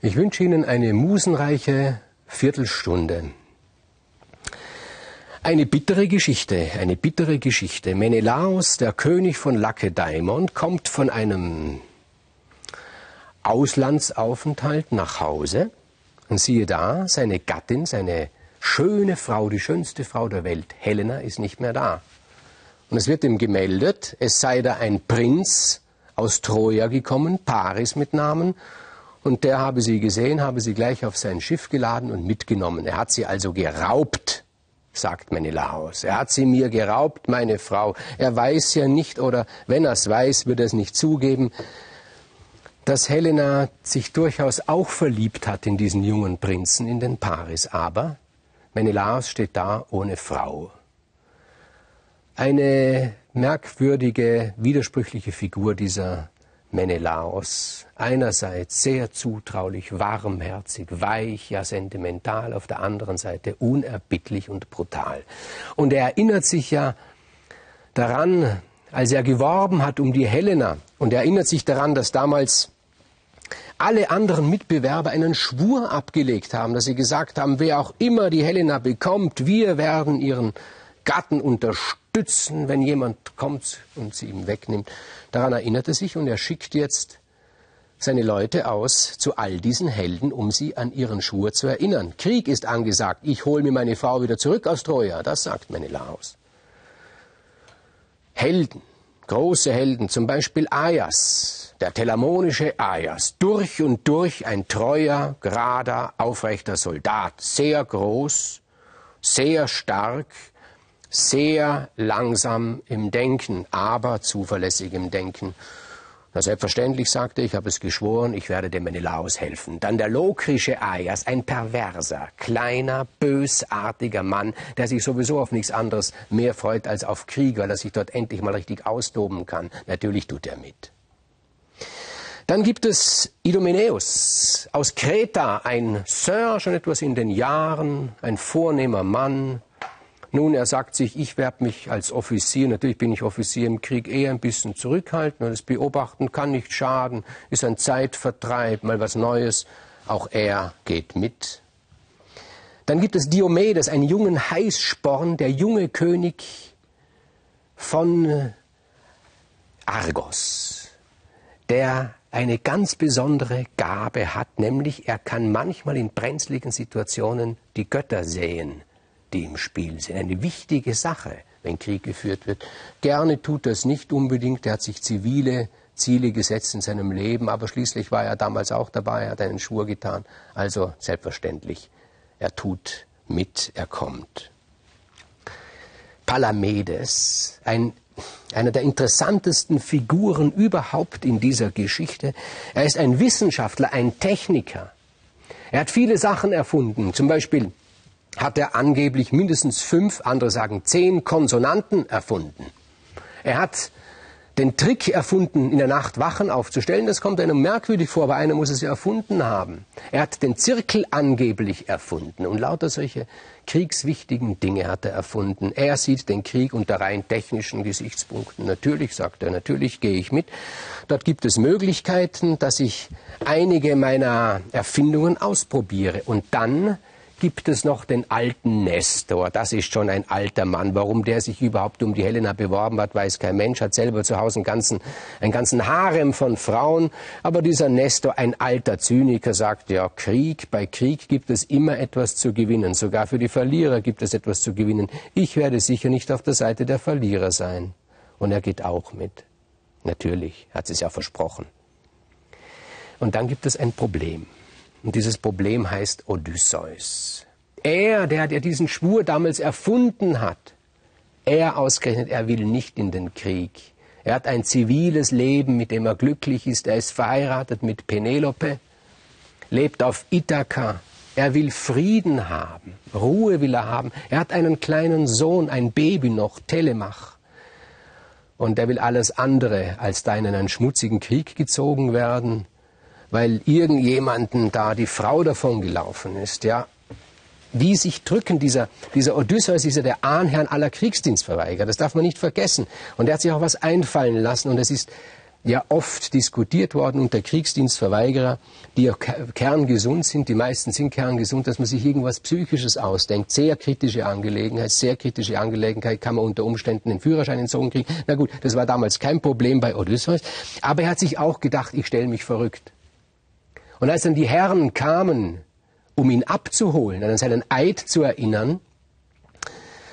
Ich wünsche Ihnen eine musenreiche Viertelstunde. Eine bittere Geschichte, eine bittere Geschichte. Menelaos, der König von Lakedaimon, kommt von einem Auslandsaufenthalt nach Hause und siehe da, seine Gattin, seine schöne Frau, die schönste Frau der Welt, Helena, ist nicht mehr da. Und es wird ihm gemeldet, es sei da ein Prinz aus Troja gekommen, Paris mit Namen, und der habe sie gesehen, habe sie gleich auf sein Schiff geladen und mitgenommen. Er hat sie also geraubt, sagt Menelaos. Er hat sie mir geraubt, meine Frau. Er weiß ja nicht, oder wenn er es weiß, wird er es nicht zugeben, dass Helena sich durchaus auch verliebt hat in diesen jungen Prinzen, in den Paris. Aber Menelaos steht da ohne Frau. Eine merkwürdige, widersprüchliche Figur dieser Menelaos, einerseits sehr zutraulich, warmherzig, weich, ja sentimental, auf der anderen Seite unerbittlich und brutal. Und er erinnert sich ja daran, als er geworben hat um die Helena, und er erinnert sich daran, dass damals alle anderen Mitbewerber einen Schwur abgelegt haben, dass sie gesagt haben, wer auch immer die Helena bekommt, wir werden ihren Gatten unterstützen, wenn jemand kommt und sie ihm wegnimmt. Daran erinnert er sich und er schickt jetzt seine Leute aus zu all diesen Helden, um sie an ihren Schwur zu erinnern. Krieg ist angesagt. Ich hole mir meine Frau wieder zurück aus Troja. Das sagt Menelaos. Helden, große Helden, zum Beispiel Aias, der telamonische Aias, durch und durch ein treuer, gerader, aufrechter Soldat, sehr groß, sehr stark, sehr langsam im Denken, aber zuverlässig im Denken. Na, selbstverständlich sagte ich, habe es geschworen, ich werde dem Menelaos helfen. Dann der lokrische Aias, ein perverser, kleiner, bösartiger Mann, der sich sowieso auf nichts anderes mehr freut als auf Krieg, weil er sich dort endlich mal richtig austoben kann. Natürlich tut er mit. Dann gibt es Idomeneus aus Kreta, ein Sir, schon etwas in den Jahren, ein vornehmer Mann, nun, er sagt sich, ich werde mich als Offizier, natürlich bin ich Offizier im Krieg, eher ein bisschen zurückhalten, weil das Beobachten kann nicht schaden, ist ein Zeitvertreib, mal was Neues. Auch er geht mit. Dann gibt es Diomedes, einen jungen Heißsporn, der junge König von Argos, der eine ganz besondere Gabe hat, nämlich er kann manchmal in brenzligen Situationen die Götter sehen die im Spiel sind. Eine wichtige Sache, wenn Krieg geführt wird. Gerne tut es nicht unbedingt. Er hat sich zivile Ziele gesetzt in seinem Leben, aber schließlich war er damals auch dabei, er hat einen Schwur getan. Also selbstverständlich, er tut mit, er kommt. Palamedes, ein, einer der interessantesten Figuren überhaupt in dieser Geschichte. Er ist ein Wissenschaftler, ein Techniker. Er hat viele Sachen erfunden, zum Beispiel hat er angeblich mindestens fünf, andere sagen zehn Konsonanten erfunden. Er hat den Trick erfunden, in der Nacht Wachen aufzustellen. Das kommt einem merkwürdig vor, aber einer muss es ja erfunden haben. Er hat den Zirkel angeblich erfunden und lauter solche kriegswichtigen Dinge hat er erfunden. Er sieht den Krieg unter rein technischen Gesichtspunkten. Natürlich, sagt er, natürlich gehe ich mit. Dort gibt es Möglichkeiten, dass ich einige meiner Erfindungen ausprobiere und dann gibt es noch den alten Nestor. Das ist schon ein alter Mann. Warum der sich überhaupt um die Helena beworben hat, weiß kein Mensch. Hat selber zu Hause einen ganzen, einen ganzen Harem von Frauen. Aber dieser Nestor, ein alter Zyniker, sagt, ja, Krieg, bei Krieg gibt es immer etwas zu gewinnen. Sogar für die Verlierer gibt es etwas zu gewinnen. Ich werde sicher nicht auf der Seite der Verlierer sein. Und er geht auch mit. Natürlich, hat es ja versprochen. Und dann gibt es ein Problem. Und dieses Problem heißt Odysseus. Er, der, der diesen Schwur damals erfunden hat, er ausgerechnet, er will nicht in den Krieg. Er hat ein ziviles Leben, mit dem er glücklich ist. Er ist verheiratet mit Penelope, lebt auf Ithaka. Er will Frieden haben, Ruhe will er haben. Er hat einen kleinen Sohn, ein Baby noch, Telemach. Und er will alles andere, als da in einen schmutzigen Krieg gezogen werden weil irgendjemanden da die Frau davon gelaufen ist, ja. Wie sich drücken dieser, dieser Odysseus ist ja der Ahnherrn aller Kriegsdienstverweigerer. Das darf man nicht vergessen. Und er hat sich auch was einfallen lassen. Und es ist ja oft diskutiert worden unter Kriegsdienstverweigerer, die ja kerngesund sind, die meisten sind kerngesund, dass man sich irgendwas Psychisches ausdenkt. Sehr kritische Angelegenheit, sehr kritische Angelegenheit, kann man unter Umständen den Führerschein entzogen kriegen. Na gut, das war damals kein Problem bei Odysseus, aber er hat sich auch gedacht, ich stelle mich verrückt. Und als dann die Herren kamen, um ihn abzuholen, an seinen Eid zu erinnern,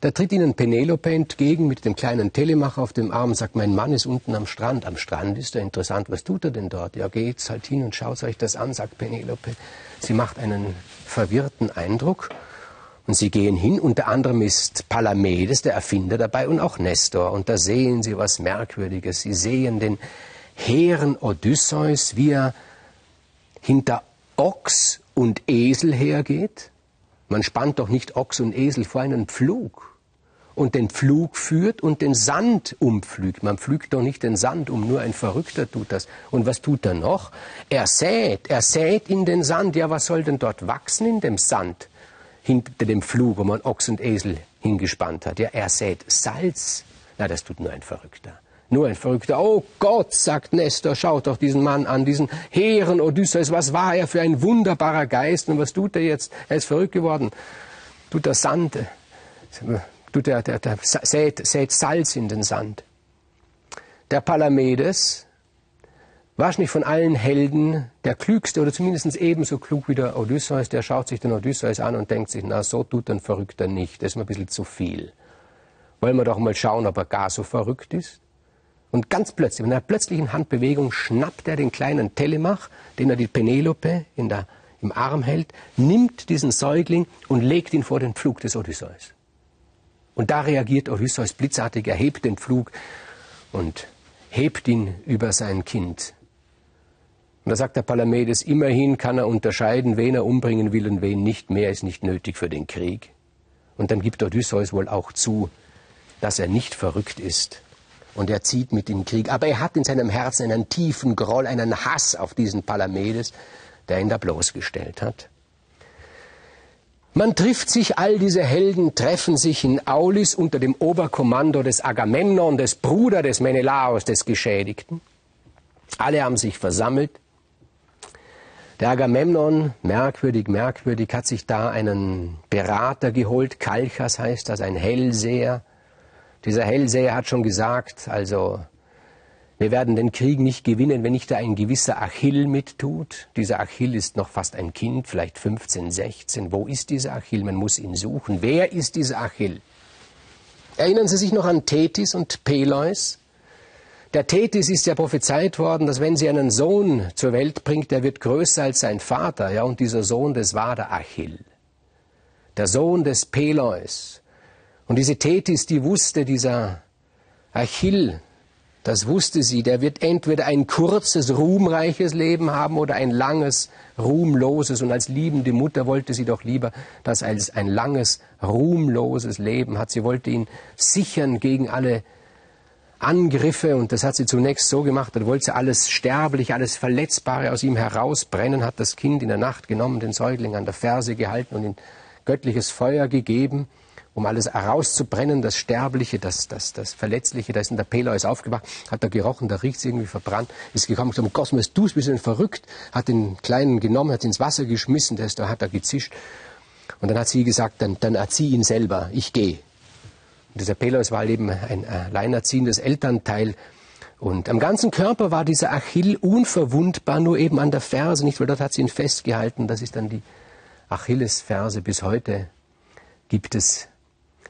da tritt ihnen Penelope entgegen mit dem kleinen Telemach auf dem Arm und sagt, mein Mann ist unten am Strand. Am Strand ist er interessant. Was tut er denn dort? Ja, geht's halt hin und schaut euch das an, sagt Penelope. Sie macht einen verwirrten Eindruck. Und sie gehen hin, unter anderem ist Palamedes, der Erfinder dabei, und auch Nestor. Und da sehen sie was Merkwürdiges. Sie sehen den hehren Odysseus, wie er hinter Ochs und Esel hergeht. Man spannt doch nicht Ochs und Esel vor einen Pflug und den Pflug führt und den Sand umpflügt. Man pflügt doch nicht den Sand um, nur ein Verrückter tut das. Und was tut er noch? Er sät, er sät in den Sand. Ja, was soll denn dort wachsen in dem Sand? Hinter dem Pflug, wo man Ochs und Esel hingespannt hat. Ja, er sät Salz. Na, das tut nur ein Verrückter. Nur ein Verrückter. Oh Gott, sagt Nestor, schaut doch diesen Mann an, diesen hehren Odysseus. Was war er für ein wunderbarer Geist und was tut er jetzt? Er ist verrückt geworden. Tut er Sand, tut er, der, der sät, sät Salz in den Sand. Der Palamedes, wahrscheinlich von allen Helden der klügste oder zumindest ebenso klug wie der Odysseus, der schaut sich den Odysseus an und denkt sich, na, so tut ein Verrückter nicht, das ist mir ein bisschen zu viel. Wollen wir doch mal schauen, ob er gar so verrückt ist? Und ganz plötzlich, mit einer plötzlichen Handbewegung, schnappt er den kleinen Telemach, den er die Penelope in der, im Arm hält, nimmt diesen Säugling und legt ihn vor den Pflug des Odysseus. Und da reagiert Odysseus blitzartig, er hebt den Pflug und hebt ihn über sein Kind. Und da sagt der Palamedes, immerhin kann er unterscheiden, wen er umbringen will und wen nicht. Mehr ist nicht nötig für den Krieg. Und dann gibt Odysseus wohl auch zu, dass er nicht verrückt ist, und er zieht mit in Krieg. Aber er hat in seinem Herzen einen tiefen Groll, einen Hass auf diesen Palamedes, der ihn da bloßgestellt hat. Man trifft sich, all diese Helden treffen sich in Aulis unter dem Oberkommando des Agamemnon, des Bruder des Menelaos, des Geschädigten. Alle haben sich versammelt. Der Agamemnon, merkwürdig, merkwürdig, hat sich da einen Berater geholt, Kalchas heißt das, ein Hellseher, dieser Hellseher hat schon gesagt, also wir werden den Krieg nicht gewinnen, wenn nicht da ein gewisser Achill mittut. Dieser Achill ist noch fast ein Kind, vielleicht 15, 16. Wo ist dieser Achill? Man muss ihn suchen. Wer ist dieser Achill? Erinnern Sie sich noch an Tethys und Peleus? Der Tethys ist ja prophezeit worden, dass wenn sie einen Sohn zur Welt bringt, der wird größer als sein Vater. Ja, und dieser Sohn, das war der Achill. Der Sohn des Peleus. Und diese Tethys, die wusste, dieser Achill, das wusste sie, der wird entweder ein kurzes, ruhmreiches Leben haben oder ein langes, ruhmloses. Und als liebende Mutter wollte sie doch lieber, dass als ein langes, ruhmloses Leben hat. Sie wollte ihn sichern gegen alle Angriffe und das hat sie zunächst so gemacht, da wollte sie alles Sterbliche, alles Verletzbare aus ihm herausbrennen, hat das Kind in der Nacht genommen, den Säugling an der Ferse gehalten und in göttliches Feuer gegeben um alles herauszubrennen, das Sterbliche, das, das, das Verletzliche. Da ist in der Peleus aufgewacht, hat er gerochen, da riecht es irgendwie verbrannt, ist gekommen gesagt, Gott, was tust, bist du denn verrückt? Hat den Kleinen genommen, hat ihn ins Wasser geschmissen, der ist, da hat er gezischt. Und dann hat sie gesagt, dann, dann erzieh ihn selber, ich gehe. Und dieser Peleus war eben ein alleinerziehendes Elternteil. Und am ganzen Körper war dieser Achill unverwundbar, nur eben an der Ferse nicht, weil dort hat sie ihn festgehalten. Das ist dann die Achillesferse. Bis heute gibt es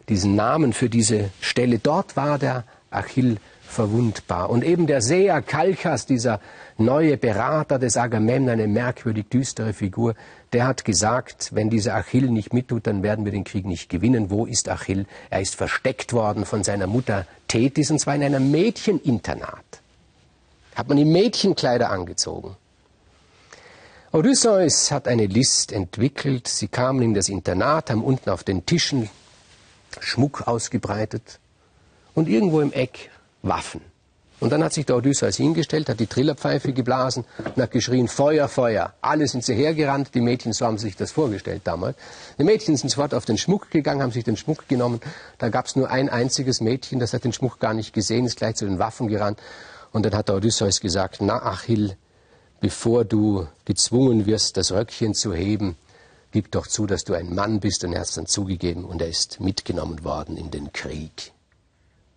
diesen Namen für diese Stelle. Dort war der Achill verwundbar. Und eben der Seher Kalchas, dieser neue Berater des Agamemnon, eine merkwürdig düstere Figur, der hat gesagt, wenn dieser Achill nicht mittut, dann werden wir den Krieg nicht gewinnen. Wo ist Achill? Er ist versteckt worden von seiner Mutter Tethys, und zwar in einem Mädcheninternat. Hat man ihm Mädchenkleider angezogen. Odysseus hat eine List entwickelt. Sie kamen in das Internat, haben unten auf den Tischen Schmuck ausgebreitet und irgendwo im Eck Waffen. Und dann hat sich der Odysseus hingestellt, hat die Trillerpfeife geblasen und hat geschrien, Feuer, Feuer. Alle sind sie hergerannt, die Mädchen, so haben sich das vorgestellt damals. Die Mädchen sind sofort auf den Schmuck gegangen, haben sich den Schmuck genommen. Da gab es nur ein einziges Mädchen, das hat den Schmuck gar nicht gesehen, ist gleich zu den Waffen gerannt Und dann hat der Odysseus gesagt, na Achill, bevor du gezwungen wirst, das Röckchen zu heben, gib doch zu, dass du ein Mann bist. Und er hat es dann zugegeben und er ist mitgenommen worden in den Krieg.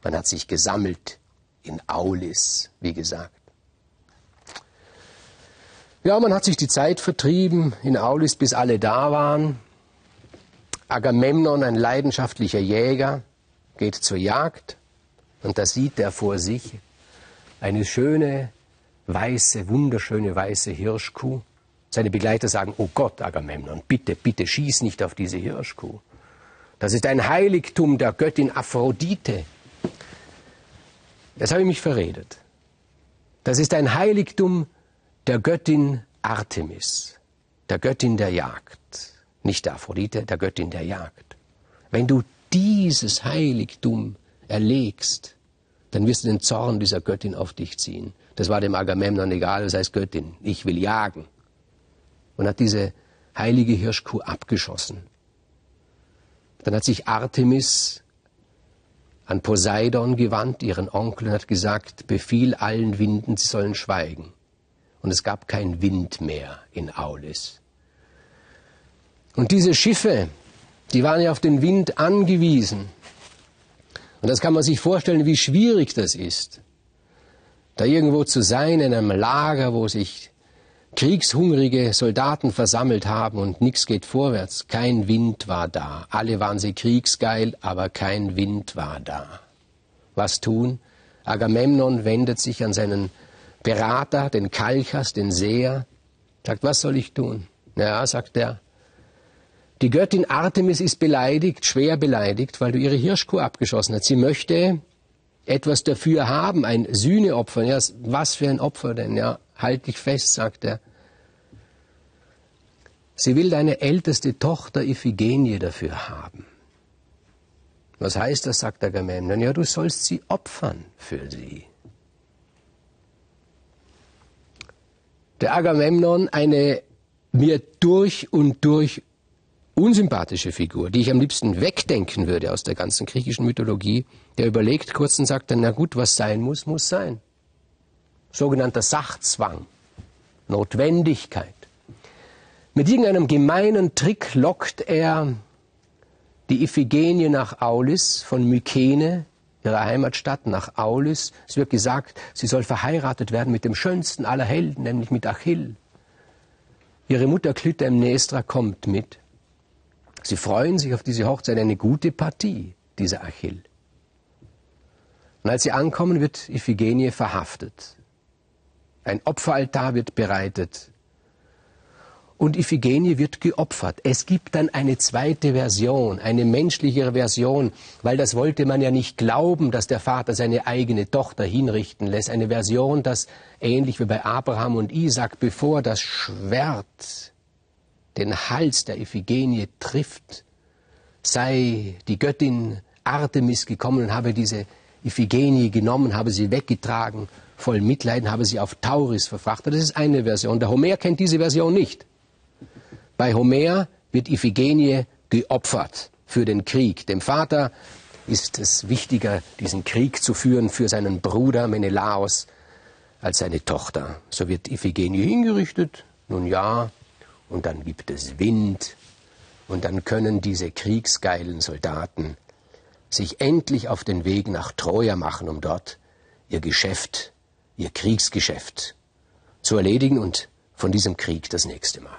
Man hat sich gesammelt in Aulis, wie gesagt. Ja, man hat sich die Zeit vertrieben in Aulis, bis alle da waren. Agamemnon, ein leidenschaftlicher Jäger, geht zur Jagd und da sieht er vor sich eine schöne, weiße, wunderschöne weiße Hirschkuh. Seine Begleiter sagen, oh Gott, Agamemnon, bitte, bitte schieß nicht auf diese Hirschkuh. Das ist ein Heiligtum der Göttin Aphrodite. Jetzt habe ich mich verredet. Das ist ein Heiligtum der Göttin Artemis, der Göttin der Jagd. Nicht der Aphrodite, der Göttin der Jagd. Wenn du dieses Heiligtum erlegst, dann wirst du den Zorn dieser Göttin auf dich ziehen. Das war dem Agamemnon egal, das heißt Göttin, ich will jagen. Und hat diese heilige Hirschkuh abgeschossen. Dann hat sich Artemis an Poseidon gewandt, ihren Onkel, und hat gesagt, befiehl allen Winden, sie sollen schweigen. Und es gab kein Wind mehr in Aulis. Und diese Schiffe, die waren ja auf den Wind angewiesen. Und das kann man sich vorstellen, wie schwierig das ist, da irgendwo zu sein in einem Lager, wo sich kriegshungrige Soldaten versammelt haben und nichts geht vorwärts. Kein Wind war da. Alle waren sie kriegsgeil, aber kein Wind war da. Was tun? Agamemnon wendet sich an seinen Berater, den Kalchas, den Seher, sagt, was soll ich tun? Ja, sagt er, die Göttin Artemis ist beleidigt, schwer beleidigt, weil du ihre Hirschkuh abgeschossen hast. Sie möchte etwas dafür haben, ein Sühneopfer. Ja, was für ein Opfer denn? Ja, halt dich fest, sagt er. Sie will deine älteste Tochter Iphigenie dafür haben. Was heißt das, sagt Agamemnon? Ja, du sollst sie opfern für sie. Der Agamemnon, eine mir durch und durch unsympathische Figur, die ich am liebsten wegdenken würde aus der ganzen griechischen Mythologie, der überlegt kurz und sagt dann, na gut, was sein muss, muss sein. Sogenannter Sachzwang, Notwendigkeit. Mit irgendeinem gemeinen Trick lockt er die Iphigenie nach Aulis, von Mykene, ihrer Heimatstadt, nach Aulis. Es wird gesagt, sie soll verheiratet werden mit dem schönsten aller Helden, nämlich mit Achill. Ihre Mutter Clytemnestra kommt mit. Sie freuen sich auf diese Hochzeit, eine gute Partie, dieser Achill. Und als sie ankommen, wird Iphigenie verhaftet. Ein Opferaltar wird bereitet. Und Iphigenie wird geopfert. Es gibt dann eine zweite Version, eine menschlichere Version, weil das wollte man ja nicht glauben, dass der Vater seine eigene Tochter hinrichten lässt. Eine Version, das ähnlich wie bei Abraham und Isaac, bevor das Schwert den Hals der Iphigenie trifft, sei die Göttin Artemis gekommen und habe diese Iphigenie genommen, habe sie weggetragen, voll Mitleiden, habe sie auf Tauris verfrachtet. Das ist eine Version. Der Homer kennt diese Version nicht. Bei Homer wird Iphigenie geopfert für den Krieg. Dem Vater ist es wichtiger, diesen Krieg zu führen für seinen Bruder Menelaos als seine Tochter. So wird Iphigenie hingerichtet. Nun ja, und dann gibt es Wind und dann können diese kriegsgeilen Soldaten sich endlich auf den Weg nach Troja machen, um dort ihr Geschäft, ihr Kriegsgeschäft zu erledigen und von diesem Krieg das nächste Mal.